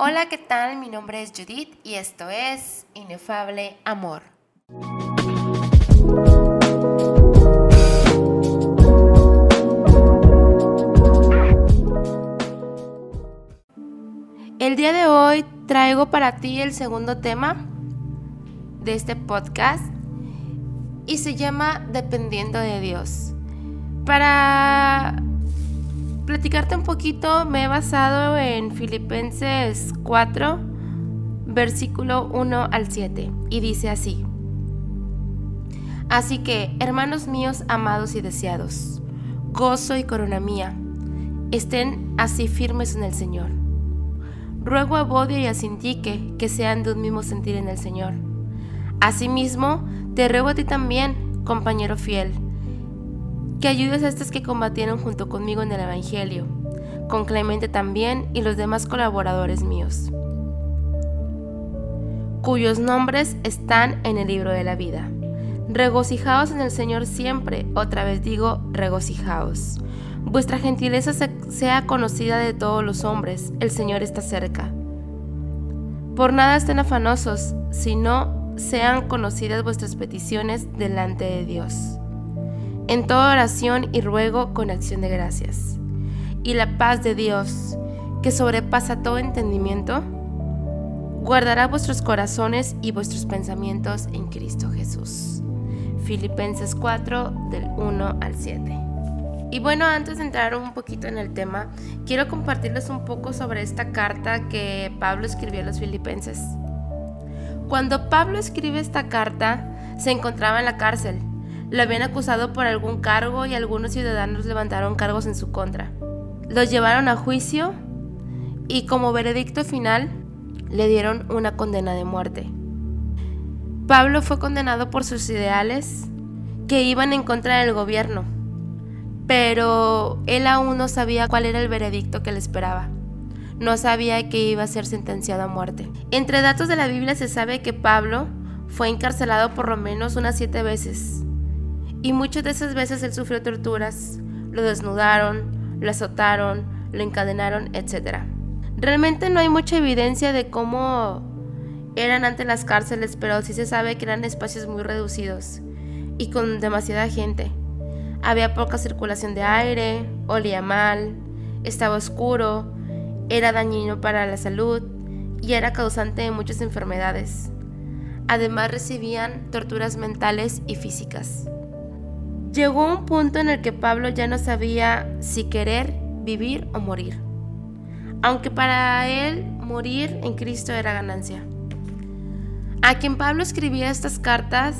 Hola, ¿qué tal? Mi nombre es Judith y esto es Inefable Amor. El día de hoy traigo para ti el segundo tema de este podcast y se llama Dependiendo de Dios. Para platicarte un poquito, me he basado en Filipenses 4, versículo 1 al 7, y dice así. Así que, hermanos míos amados y deseados, gozo y corona mía, estén así firmes en el Señor. Ruego a Bodio y a Sintique que sean de un mismo sentir en el Señor. Asimismo, te ruego a ti también, compañero fiel, que ayudes a estos que combatieron junto conmigo en el Evangelio, con Clemente también y los demás colaboradores míos, cuyos nombres están en el libro de la vida. Regocijaos en el Señor siempre, otra vez digo, regocijaos. Vuestra gentileza sea conocida de todos los hombres, el Señor está cerca. Por nada estén afanosos, sino sean conocidas vuestras peticiones delante de Dios en toda oración y ruego con acción de gracias. Y la paz de Dios, que sobrepasa todo entendimiento, guardará vuestros corazones y vuestros pensamientos en Cristo Jesús. Filipenses 4 del 1 al 7. Y bueno, antes de entrar un poquito en el tema, quiero compartirles un poco sobre esta carta que Pablo escribió a los filipenses. Cuando Pablo escribe esta carta, se encontraba en la cárcel lo habían acusado por algún cargo y algunos ciudadanos levantaron cargos en su contra. Los llevaron a juicio y como veredicto final le dieron una condena de muerte. Pablo fue condenado por sus ideales que iban en contra del gobierno, pero él aún no sabía cuál era el veredicto que le esperaba. No sabía que iba a ser sentenciado a muerte. Entre datos de la Biblia se sabe que Pablo fue encarcelado por lo menos unas siete veces y muchas de esas veces él sufrió torturas, lo desnudaron, lo azotaron, lo encadenaron, etc. Realmente no hay mucha evidencia de cómo eran ante las cárceles, pero sí se sabe que eran espacios muy reducidos y con demasiada gente. Había poca circulación de aire, olía mal, estaba oscuro, era dañino para la salud y era causante de muchas enfermedades. Además recibían torturas mentales y físicas. Llegó un punto en el que Pablo ya no sabía si querer vivir o morir, aunque para él morir en Cristo era ganancia. A quien Pablo escribía estas cartas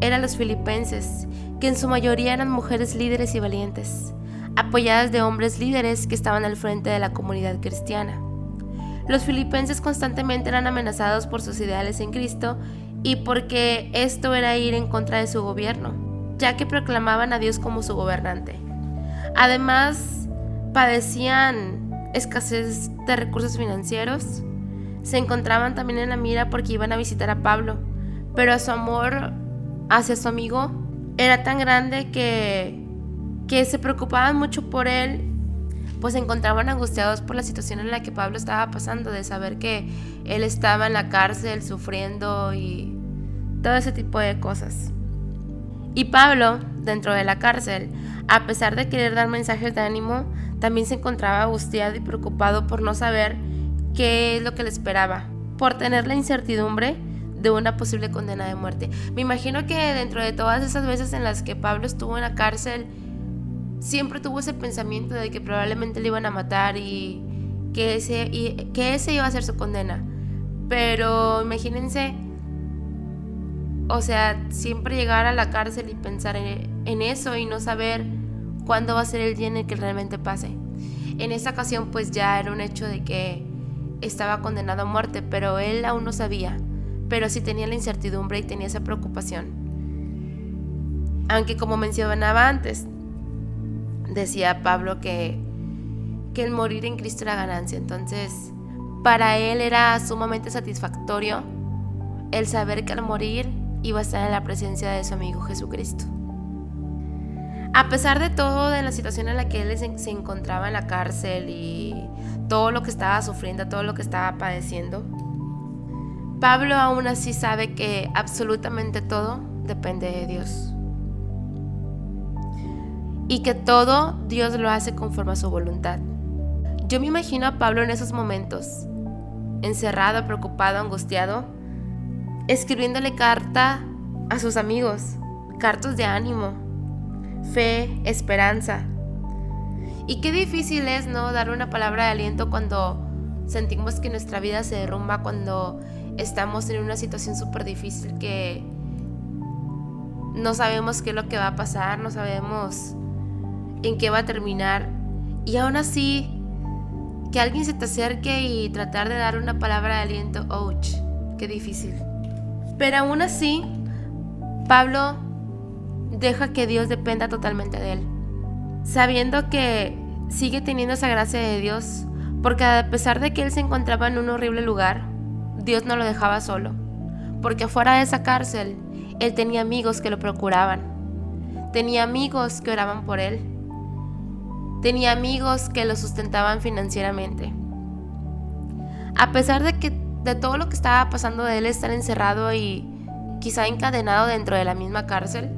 eran los filipenses, que en su mayoría eran mujeres líderes y valientes, apoyadas de hombres líderes que estaban al frente de la comunidad cristiana. Los filipenses constantemente eran amenazados por sus ideales en Cristo y porque esto era ir en contra de su gobierno ya que proclamaban a Dios como su gobernante. Además, padecían escasez de recursos financieros. Se encontraban también en la mira porque iban a visitar a Pablo, pero su amor hacia su amigo era tan grande que, que se preocupaban mucho por él, pues se encontraban angustiados por la situación en la que Pablo estaba pasando, de saber que él estaba en la cárcel sufriendo y todo ese tipo de cosas. Y Pablo, dentro de la cárcel, a pesar de querer dar mensajes de ánimo, también se encontraba angustiado y preocupado por no saber qué es lo que le esperaba, por tener la incertidumbre de una posible condena de muerte. Me imagino que dentro de todas esas veces en las que Pablo estuvo en la cárcel, siempre tuvo ese pensamiento de que probablemente le iban a matar y que ese, y que ese iba a ser su condena. Pero imagínense o sea, siempre llegar a la cárcel y pensar en, eso y no saber cuándo va a ser el día en el que realmente pase. En esta ocasión pues ya era un hecho de que estaba condenado a muerte, pero él aún no sabía, pero sí tenía la incertidumbre y tenía esa preocupación. Aunque como mencionaba antes, decía Pablo que, que el morir en Cristo era ganancia, entonces para él era sumamente satisfactorio el saber que al morir iba a estar en la presencia de su amigo Jesucristo. A pesar de todo, de la situación en la que él se encontraba en la cárcel y todo lo que estaba sufriendo, todo lo que estaba padeciendo. Pablo aún así sabe que absolutamente todo depende de Dios. Y que todo Dios lo hace conforme a su voluntad. Yo me imagino a Pablo en esos momentos, encerrado, preocupado, angustiado, escribiéndole carta a sus amigos, cartas de ánimo, fe, esperanza. Y qué difícil es, ¿no? Dar una palabra de aliento cuando sentimos que nuestra vida se derrumba, cuando estamos en una situación súper difícil que no sabemos qué es lo que va a pasar, no sabemos en qué va a terminar. Y aún así, que alguien se te acerque y tratar de dar una palabra de aliento, ouch, qué difícil. Pero aún así, Pablo deja que Dios dependa totalmente de él, sabiendo que sigue teniendo esa gracia de Dios, porque a pesar de que él se encontraba en un horrible lugar, Dios no lo dejaba solo, porque afuera de esa cárcel, él tenía amigos que lo procuraban, tenía amigos que oraban por él, Tenía amigos que lo sustentaban financieramente. A pesar de que de todo lo que estaba pasando de él estar encerrado y quizá encadenado dentro de la misma cárcel,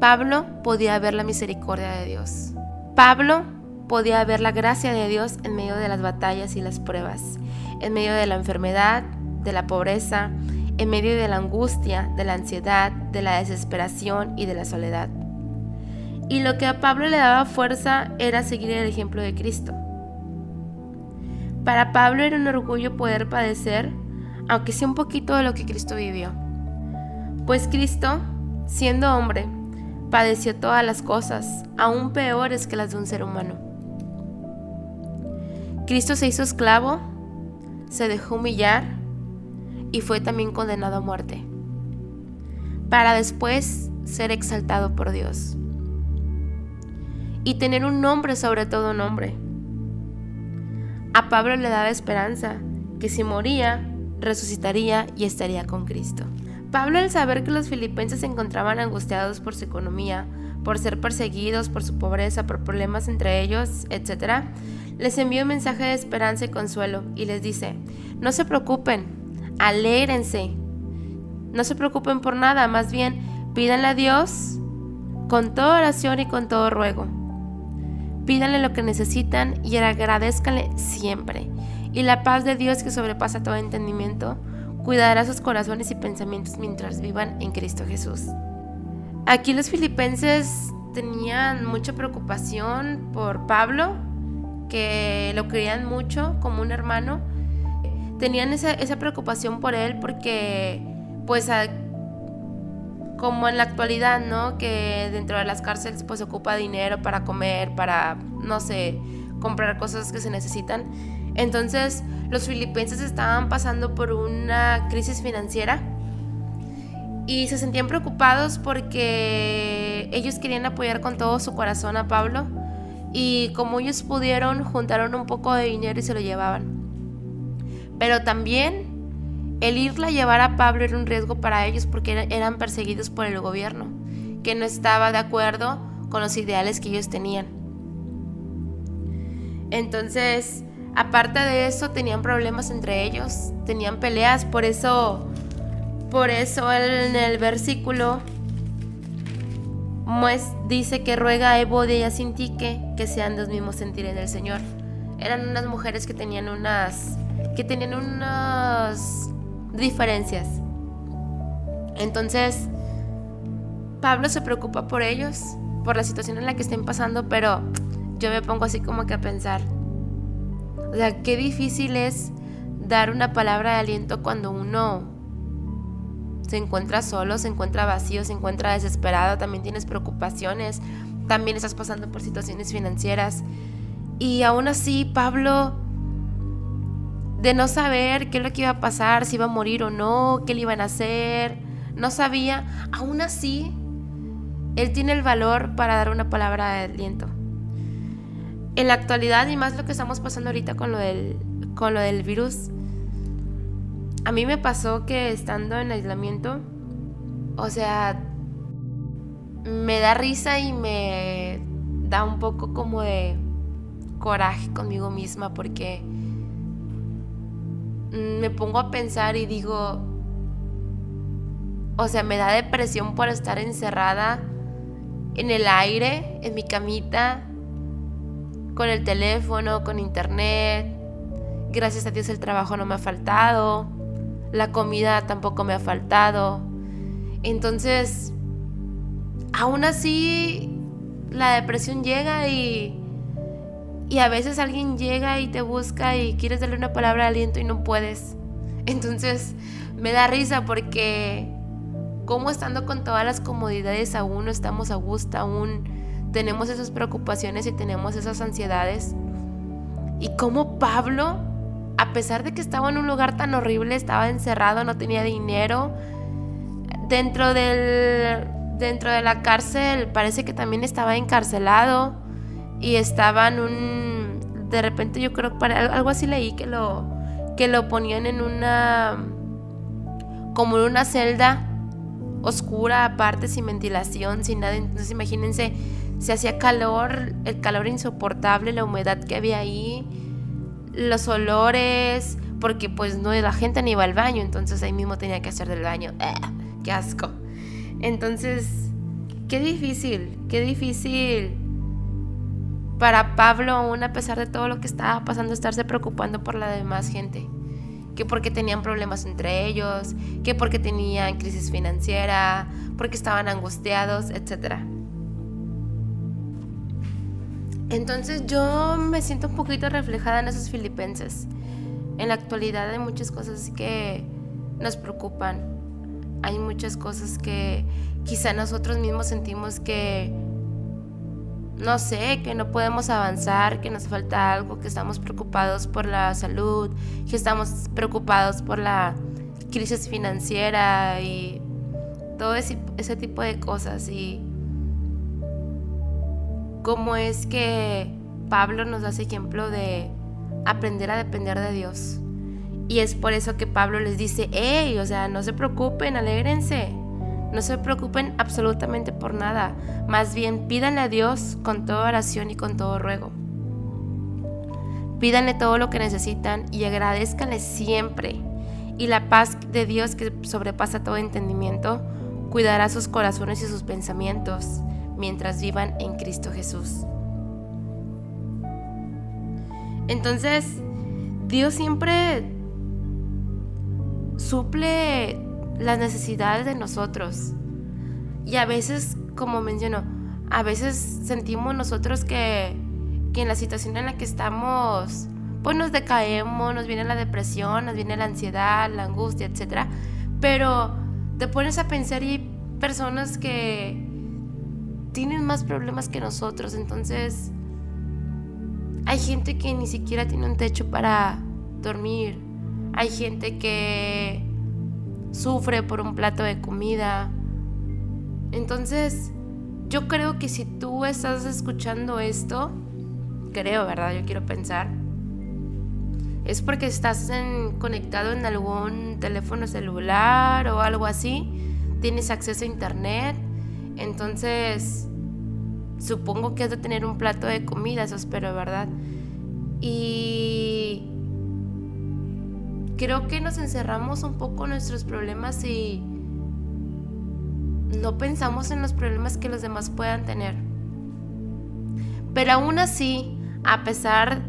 Pablo podía ver la misericordia de Dios. Pablo podía ver la gracia de Dios en medio de las batallas y las pruebas, en medio de la enfermedad, de la pobreza, en medio de la angustia, de la ansiedad, de la desesperación y de la soledad. Y lo que a Pablo le daba fuerza era seguir el ejemplo de Cristo. Para Pablo era un orgullo poder padecer, aunque sea un poquito de lo que Cristo vivió. Pues Cristo, siendo hombre, padeció todas las cosas, aún peores que las de un ser humano. Cristo se hizo esclavo, se dejó humillar y fue también condenado a muerte, para después ser exaltado por Dios y tener un nombre sobre todo nombre. A Pablo le daba esperanza que si moría, resucitaría y estaría con Cristo. Pablo al saber que los filipenses se encontraban angustiados por su economía, por ser perseguidos, por su pobreza, por problemas entre ellos, etc., les envió un mensaje de esperanza y consuelo y les dice, no se preocupen, alégrense, no se preocupen por nada, más bien pídanle a Dios con toda oración y con todo ruego Pídanle lo que necesitan y agradezcanle siempre. Y la paz de Dios que sobrepasa todo entendimiento cuidará sus corazones y pensamientos mientras vivan en Cristo Jesús. Aquí los filipenses tenían mucha preocupación por Pablo, que lo querían mucho como un hermano. Tenían esa, esa preocupación por él porque pues como en la actualidad, ¿no? Que dentro de las cárceles pues se ocupa dinero para comer, para, no sé, comprar cosas que se necesitan. Entonces los filipenses estaban pasando por una crisis financiera y se sentían preocupados porque ellos querían apoyar con todo su corazón a Pablo y como ellos pudieron juntaron un poco de dinero y se lo llevaban. Pero también el irla llevar a Pablo era un riesgo para ellos porque eran perseguidos por el gobierno, que no estaba de acuerdo con los ideales que ellos tenían. Entonces, aparte de eso, tenían problemas entre ellos, tenían peleas, por eso, por eso en el versículo dice que ruega a Evodia y a que sean los mismos sentir en el Señor. Eran unas mujeres que tenían unas que tenían unos diferencias. Entonces, Pablo se preocupa por ellos, por la situación en la que estén pasando, pero yo me pongo así como que a pensar, o sea, qué difícil es dar una palabra de aliento cuando uno se encuentra solo, se encuentra vacío, se encuentra desesperado, también tienes preocupaciones, también estás pasando por situaciones financieras. Y aún así, Pablo de no saber qué es lo que iba a pasar, si iba a morir o no, qué le iban a hacer, no sabía, aún así, él tiene el valor para dar una palabra de aliento. En la actualidad y más lo que estamos pasando ahorita con lo del, con lo del virus, a mí me pasó que estando en aislamiento, o sea, me da risa y me da un poco como de coraje conmigo misma porque me pongo a pensar y digo, o sea, me da depresión por estar encerrada en el aire, en mi camita, con el teléfono, con internet. Gracias a Dios el trabajo no me ha faltado, la comida tampoco me ha faltado. Entonces, aún así, la depresión llega y, y a veces alguien llega y te busca y quieres darle una palabra de aliento y no puedes. Entonces, me da risa porque como estando con todas las comodidades aún no estamos a gusto, aún tenemos esas preocupaciones y tenemos esas ansiedades. Y como Pablo, a pesar de que estaba en un lugar tan horrible, estaba encerrado, no tenía dinero, dentro del dentro de la cárcel parece que también estaba encarcelado y estaba en un de repente yo creo para algo así leí que lo que lo ponían en una como en una celda oscura aparte sin ventilación sin nada. Entonces imagínense se hacía calor el calor insoportable la humedad que había ahí los olores porque pues no la gente ni iba al baño entonces ahí mismo tenía que hacer del baño. ¡Ah! qué asco entonces qué difícil qué difícil para Pablo aún a pesar de todo lo que estaba pasando estarse preocupando por la demás gente que porque tenían problemas entre ellos, que porque tenían crisis financiera, porque estaban angustiados, etc. Entonces yo me siento un poquito reflejada en esos filipenses. En la actualidad hay muchas cosas que nos preocupan. Hay muchas cosas que quizá nosotros mismos sentimos que no sé, que no podemos avanzar, que nos falta algo, que estamos preocupados por la salud, que estamos preocupados por la crisis financiera y todo ese, ese tipo de cosas. Y cómo es que Pablo nos da ese ejemplo de aprender a depender de Dios. Y es por eso que Pablo les dice, hey, o sea, no se preocupen, alégrense. No se preocupen absolutamente por nada, más bien pídanle a Dios con toda oración y con todo ruego. Pídanle todo lo que necesitan y agradezcanle siempre. Y la paz de Dios que sobrepasa todo entendimiento cuidará sus corazones y sus pensamientos mientras vivan en Cristo Jesús. Entonces, Dios siempre suple las necesidades de nosotros. Y a veces, como menciono, a veces sentimos nosotros que, que en la situación en la que estamos, pues nos decaemos, nos viene la depresión, nos viene la ansiedad, la angustia, etc. Pero te pones a pensar y hay personas que tienen más problemas que nosotros, entonces hay gente que ni siquiera tiene un techo para dormir, hay gente que sufre por un plato de comida. Entonces, yo creo que si tú estás escuchando esto, creo, ¿verdad? Yo quiero pensar, es porque estás conectado en algún teléfono celular o algo así, tienes acceso a internet, entonces supongo que has de tener un plato de comida, eso espero, ¿verdad? Y creo que nos encerramos un poco en nuestros problemas y no pensamos en los problemas que los demás puedan tener. Pero aún así, a pesar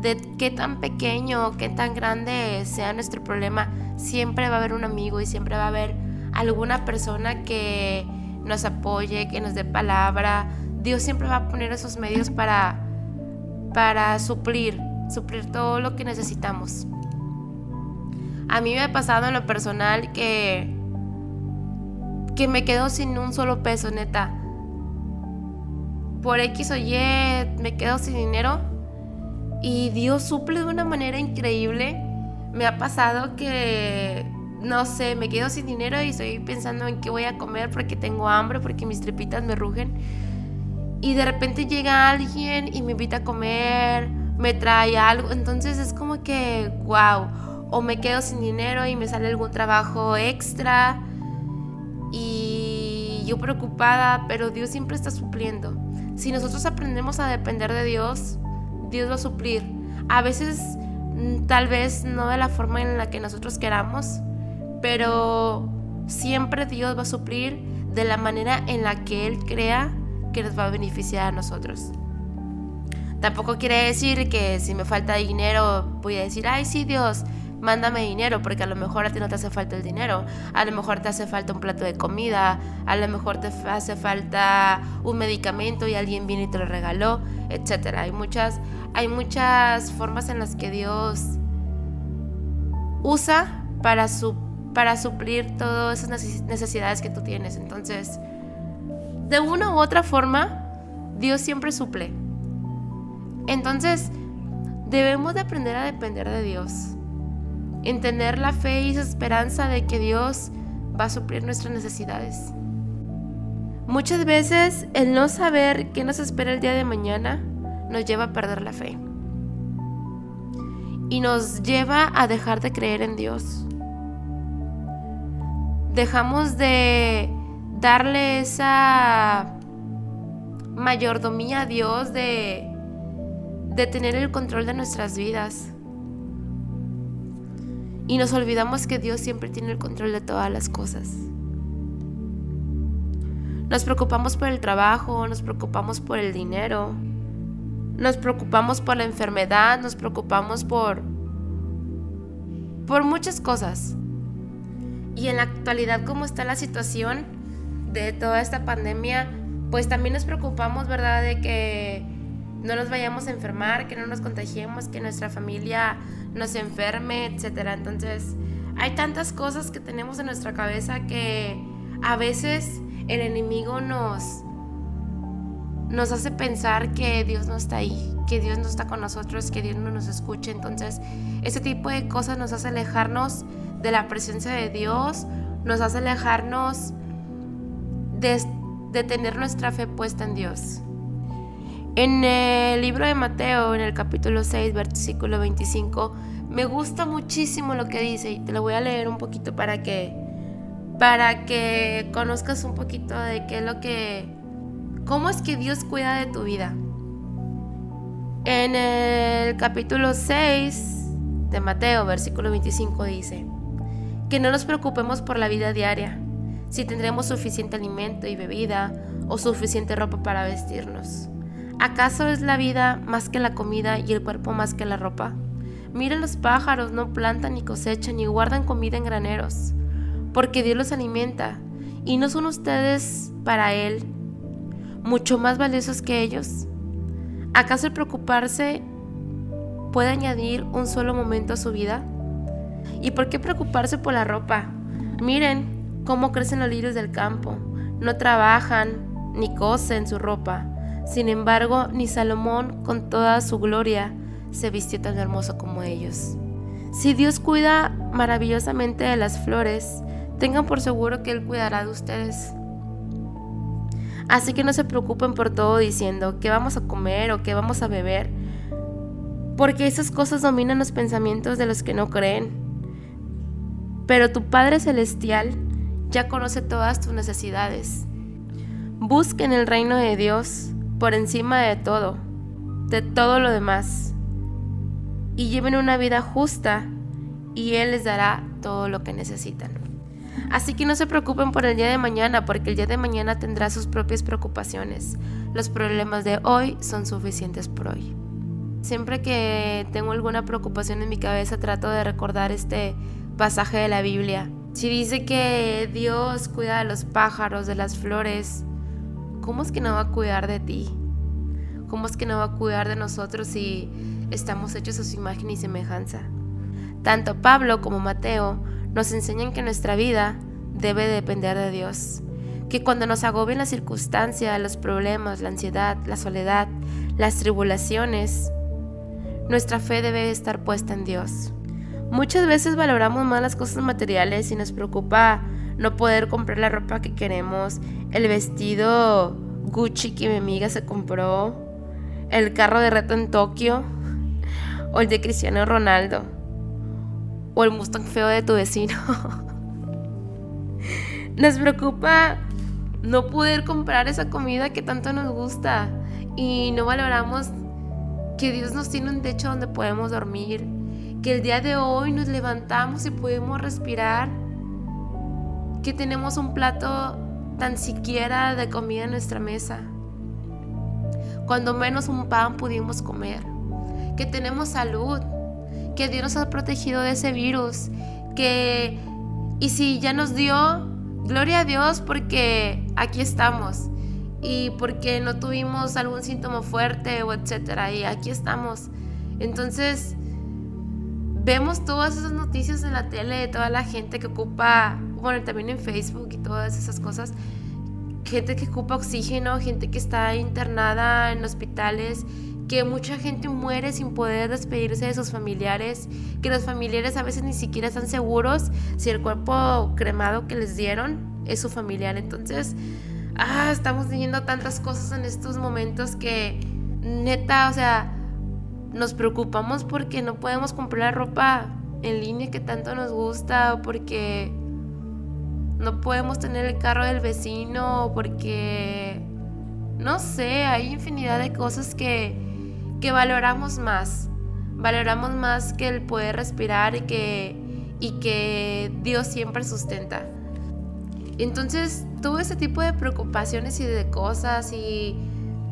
de qué tan pequeño o qué tan grande sea nuestro problema, siempre va a haber un amigo y siempre va a haber alguna persona que nos apoye, que nos dé palabra. Dios siempre va a poner esos medios para, para suplir, suplir todo lo que necesitamos. A mí me ha pasado en lo personal que que me quedo sin un solo peso, neta. Por X o Y me quedo sin dinero y Dios suple de una manera increíble. Me ha pasado que no sé, me quedo sin dinero y estoy pensando en qué voy a comer porque tengo hambre, porque mis tripitas me rugen. Y de repente llega alguien y me invita a comer, me trae algo. Entonces es como que, wow o me quedo sin dinero y me sale algún trabajo extra y yo preocupada, pero Dios siempre está supliendo. Si nosotros aprendemos a depender de Dios, Dios va a suplir. A veces mm, tal vez no de la forma en la que nosotros queramos, pero siempre Dios va a suplir de la manera en la que Él crea que nos va a beneficiar a nosotros. Tampoco quiere decir que si me falta dinero voy a decir, ay sí Dios, mándame dinero, porque a lo mejor a ti no te hace falta el dinero, a lo mejor te hace falta un plato de comida, a lo mejor te hace falta un medicamento y alguien viene y te lo regaló, etc. Hay muchas, hay muchas formas en las que Dios usa para, para suplir todas esas necesidades que tú tienes. Entonces, de una u otra forma, Dios siempre suple. Entonces, debemos de aprender a depender de Dios en tener la fe y esa esperanza de que Dios va a suplir nuestras necesidades. Muchas veces el no saber qué nos espera el día de mañana nos lleva a perder la fe y nos lleva a dejar de creer en Dios. Dejamos de darle esa mayordomía a Dios de, de tener el control de nuestras vidas. Y nos olvidamos que Dios siempre tiene el control de todas las cosas. Nos preocupamos por el trabajo, nos preocupamos por el dinero, nos preocupamos por la enfermedad, nos preocupamos por por muchas cosas. Y en la actualidad como está la situación de toda esta pandemia, pues también nos preocupamos, ¿verdad?, de que no nos vayamos a enfermar, que no nos contagiemos, que nuestra familia nos enferme, etc. Entonces, hay tantas cosas que tenemos en nuestra cabeza que a veces el enemigo nos nos hace pensar que Dios no está ahí, que Dios no está con nosotros, que Dios no nos escucha. Entonces, ese tipo de cosas nos hace alejarnos de la presencia de Dios, nos hace alejarnos de tener nuestra fe puesta en Dios. En el libro de Mateo, en el capítulo 6, versículo 25, me gusta muchísimo lo que dice y te lo voy a leer un poquito para que para que conozcas un poquito de qué es lo que cómo es que Dios cuida de tu vida. En el capítulo 6 de Mateo, versículo 25 dice: Que no nos preocupemos por la vida diaria, si tendremos suficiente alimento y bebida o suficiente ropa para vestirnos ¿Acaso es la vida más que la comida y el cuerpo más que la ropa? Miren los pájaros, no plantan ni cosechan ni guardan comida en graneros, porque Dios los alimenta. ¿Y no son ustedes para Él mucho más valiosos que ellos? ¿Acaso el preocuparse puede añadir un solo momento a su vida? ¿Y por qué preocuparse por la ropa? Miren cómo crecen los lirios del campo. No trabajan ni cosen su ropa. Sin embargo, ni Salomón, con toda su gloria, se vistió tan hermoso como ellos. Si Dios cuida maravillosamente de las flores, tengan por seguro que Él cuidará de ustedes. Así que no se preocupen por todo diciendo qué vamos a comer o qué vamos a beber, porque esas cosas dominan los pensamientos de los que no creen. Pero tu Padre Celestial ya conoce todas tus necesidades. Busquen el reino de Dios por encima de todo, de todo lo demás, y lleven una vida justa y Él les dará todo lo que necesitan. Así que no se preocupen por el día de mañana, porque el día de mañana tendrá sus propias preocupaciones. Los problemas de hoy son suficientes por hoy. Siempre que tengo alguna preocupación en mi cabeza trato de recordar este pasaje de la Biblia. Si dice que Dios cuida de los pájaros, de las flores, ¿cómo es que no va a cuidar de ti? ¿Cómo es que no va a cuidar de nosotros si estamos hechos a su imagen y semejanza? Tanto Pablo como Mateo nos enseñan que nuestra vida debe depender de Dios, que cuando nos agobien las circunstancias, los problemas, la ansiedad, la soledad, las tribulaciones, nuestra fe debe estar puesta en Dios. Muchas veces valoramos más las cosas materiales y nos preocupa no poder comprar la ropa que queremos, el vestido Gucci que mi amiga se compró, el carro de reto en Tokio, o el de Cristiano Ronaldo, o el Mustang feo de tu vecino. nos preocupa no poder comprar esa comida que tanto nos gusta. Y no valoramos que Dios nos tiene un techo donde podemos dormir. Que el día de hoy nos levantamos y podemos respirar, que tenemos un plato tan siquiera de comida en nuestra mesa, cuando menos un pan pudimos comer, que tenemos salud, que Dios nos ha protegido de ese virus, que y si ya nos dio, gloria a Dios porque aquí estamos. Y porque no tuvimos algún síntoma fuerte o etcétera y aquí estamos. Entonces, vemos todas esas noticias en la tele de toda la gente que ocupa, bueno, también en Facebook y todas esas cosas, gente que ocupa oxígeno, gente que está internada en hospitales, que mucha gente muere sin poder despedirse de sus familiares, que los familiares a veces ni siquiera están seguros si el cuerpo cremado que les dieron es su familiar. Entonces, ah, estamos teniendo tantas cosas en estos momentos que neta, o sea, nos preocupamos porque no podemos comprar ropa en línea que tanto nos gusta o porque no podemos tener el carro del vecino porque no sé, hay infinidad de cosas que, que valoramos más. Valoramos más que el poder respirar y que, y que Dios siempre sustenta. Entonces, todo ese tipo de preocupaciones y de cosas y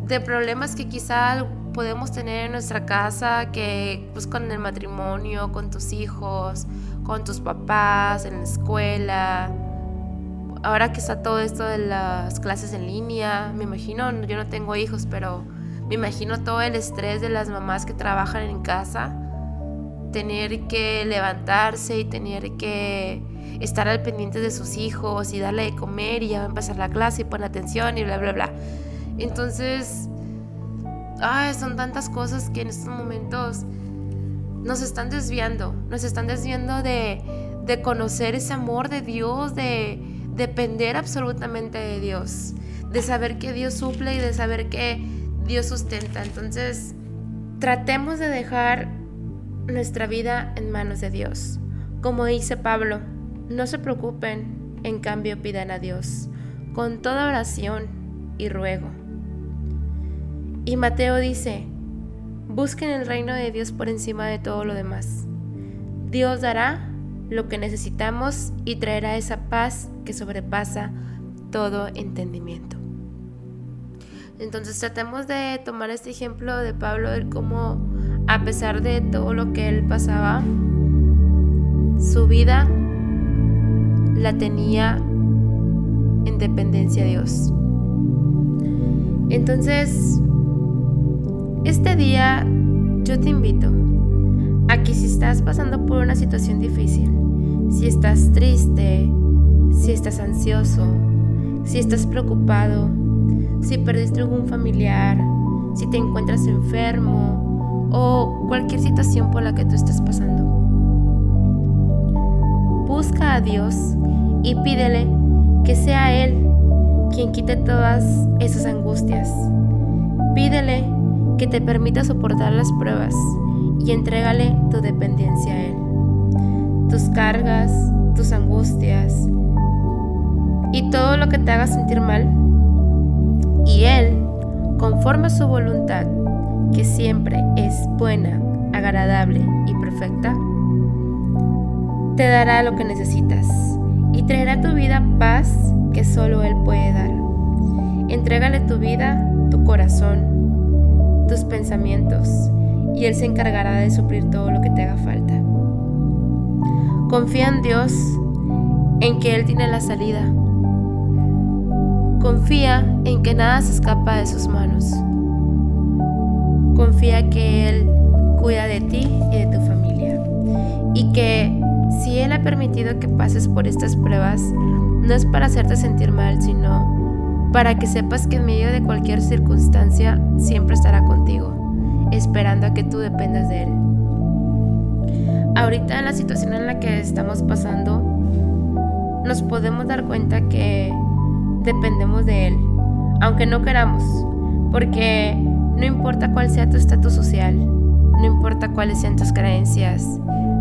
de problemas que quizá podemos tener en nuestra casa, que pues con el matrimonio, con tus hijos, con tus papás, en la escuela. Ahora que está todo esto de las clases en línea, me imagino, yo no tengo hijos, pero me imagino todo el estrés de las mamás que trabajan en casa, tener que levantarse y tener que estar al pendiente de sus hijos y darle de comer y ya va a empezar la clase y poner atención y bla, bla, bla. Entonces, ay, son tantas cosas que en estos momentos nos están desviando, nos están desviando de, de conocer ese amor de Dios, de depender absolutamente de Dios, de saber que Dios suple y de saber que Dios sustenta. Entonces, tratemos de dejar nuestra vida en manos de Dios. Como dice Pablo, no se preocupen, en cambio pidan a Dios, con toda oración y ruego. Y Mateo dice, busquen el reino de Dios por encima de todo lo demás. Dios dará lo que necesitamos y traerá esa paz que sobrepasa todo entendimiento. Entonces tratemos de tomar este ejemplo de Pablo, de cómo a pesar de todo lo que él pasaba, su vida la tenía en dependencia de Dios. Entonces, este día yo te invito a que si estás pasando por una situación difícil, si estás triste, si estás ansioso, si estás preocupado, si perdiste algún familiar, si te encuentras enfermo o cualquier situación por la que tú estés pasando. Busca a Dios y pídele que sea Él quien quite todas esas angustias. Pídele que te permita soportar las pruebas y entrégale tu dependencia a Él. Tus cargas, tus angustias y todo lo que te haga sentir mal. Y Él, conforme a su voluntad, que siempre es buena, agradable y perfecta, te dará lo que necesitas y traerá a tu vida paz que solo Él puede dar. Entrégale tu vida, tu corazón, tus pensamientos y Él se encargará de suplir todo lo que te haga falta. Confía en Dios, en que Él tiene la salida. Confía en que nada se escapa de sus manos. Confía que Él cuida de ti y de tu familia. Y que si Él ha permitido que pases por estas pruebas, no es para hacerte sentir mal, sino para que sepas que en medio de cualquier circunstancia siempre estará contigo, esperando a que tú dependas de Él. Ahorita en la situación en la que estamos pasando, nos podemos dar cuenta que dependemos de Él, aunque no queramos, porque no importa cuál sea tu estatus social, no importa cuáles sean tus creencias,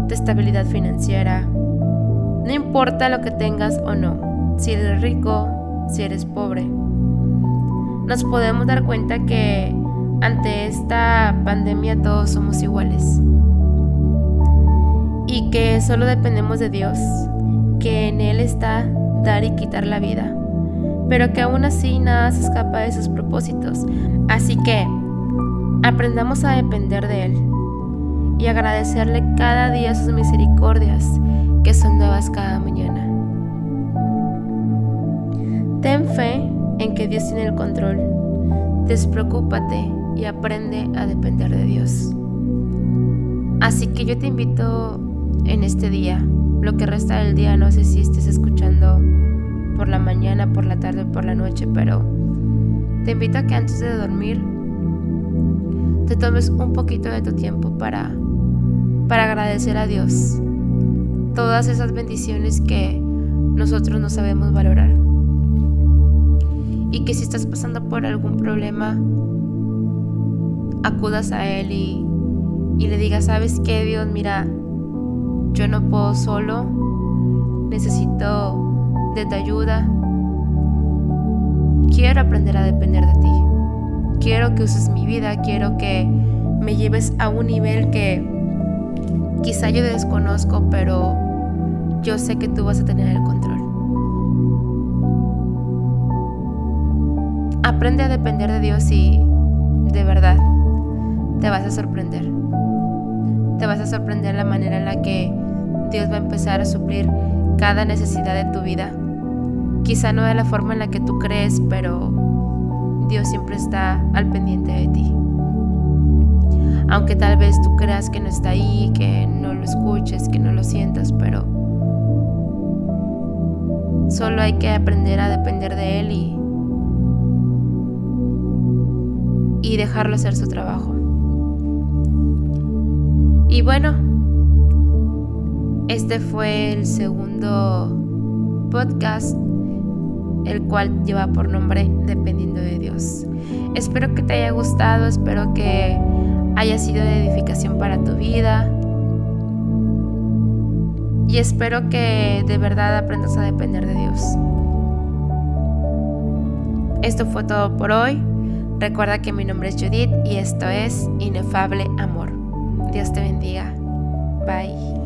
tu estabilidad financiera, no importa lo que tengas o no, si eres rico, si eres pobre. Nos podemos dar cuenta que ante esta pandemia todos somos iguales. y que solo dependemos de Dios, que en Él está dar y quitar la vida, pero que aún así nada se escapa de sus propósitos. Así que aprendamos a depender de Él y agradecerle cada día sus misericordias que son nuevas cada mañana. Ten fe en que Dios tiene el control. Despreocúpate y aprende a depender de Dios. Así que yo te invito en este día, lo que resta del día, no sé si estés escuchando por la mañana, por la tarde por la noche, pero te invito a que antes de dormir te tomes un poquito de tu tiempo para, para agradecer a Dios todas esas bendiciones que nosotros no sabemos valorar. Y que si estás pasando por algún problema, acudas a Él y, y le digas, ¿sabes qué, Dios? Mira, yo no puedo solo, necesito de tu ayuda. Quiero aprender a depender de ti. Quiero que uses mi vida, quiero que me lleves a un nivel que quizá yo desconozco, pero yo sé que tú vas a tener el control. Aprende a depender de Dios y de verdad te vas a sorprender. Te vas a sorprender la manera en la que Dios va a empezar a suplir cada necesidad de tu vida Quizá no de la forma en la que tú crees, pero Dios siempre está al pendiente de ti. Aunque tal vez tú creas que no está ahí, que no lo escuches, que no lo sientas, pero solo hay que aprender a depender de Él y, y dejarlo hacer su trabajo. Y bueno, este fue el segundo podcast el cual lleva por nombre Dependiendo de Dios. Espero que te haya gustado, espero que haya sido de edificación para tu vida y espero que de verdad aprendas a depender de Dios. Esto fue todo por hoy. Recuerda que mi nombre es Judith y esto es Inefable Amor. Dios te bendiga. Bye.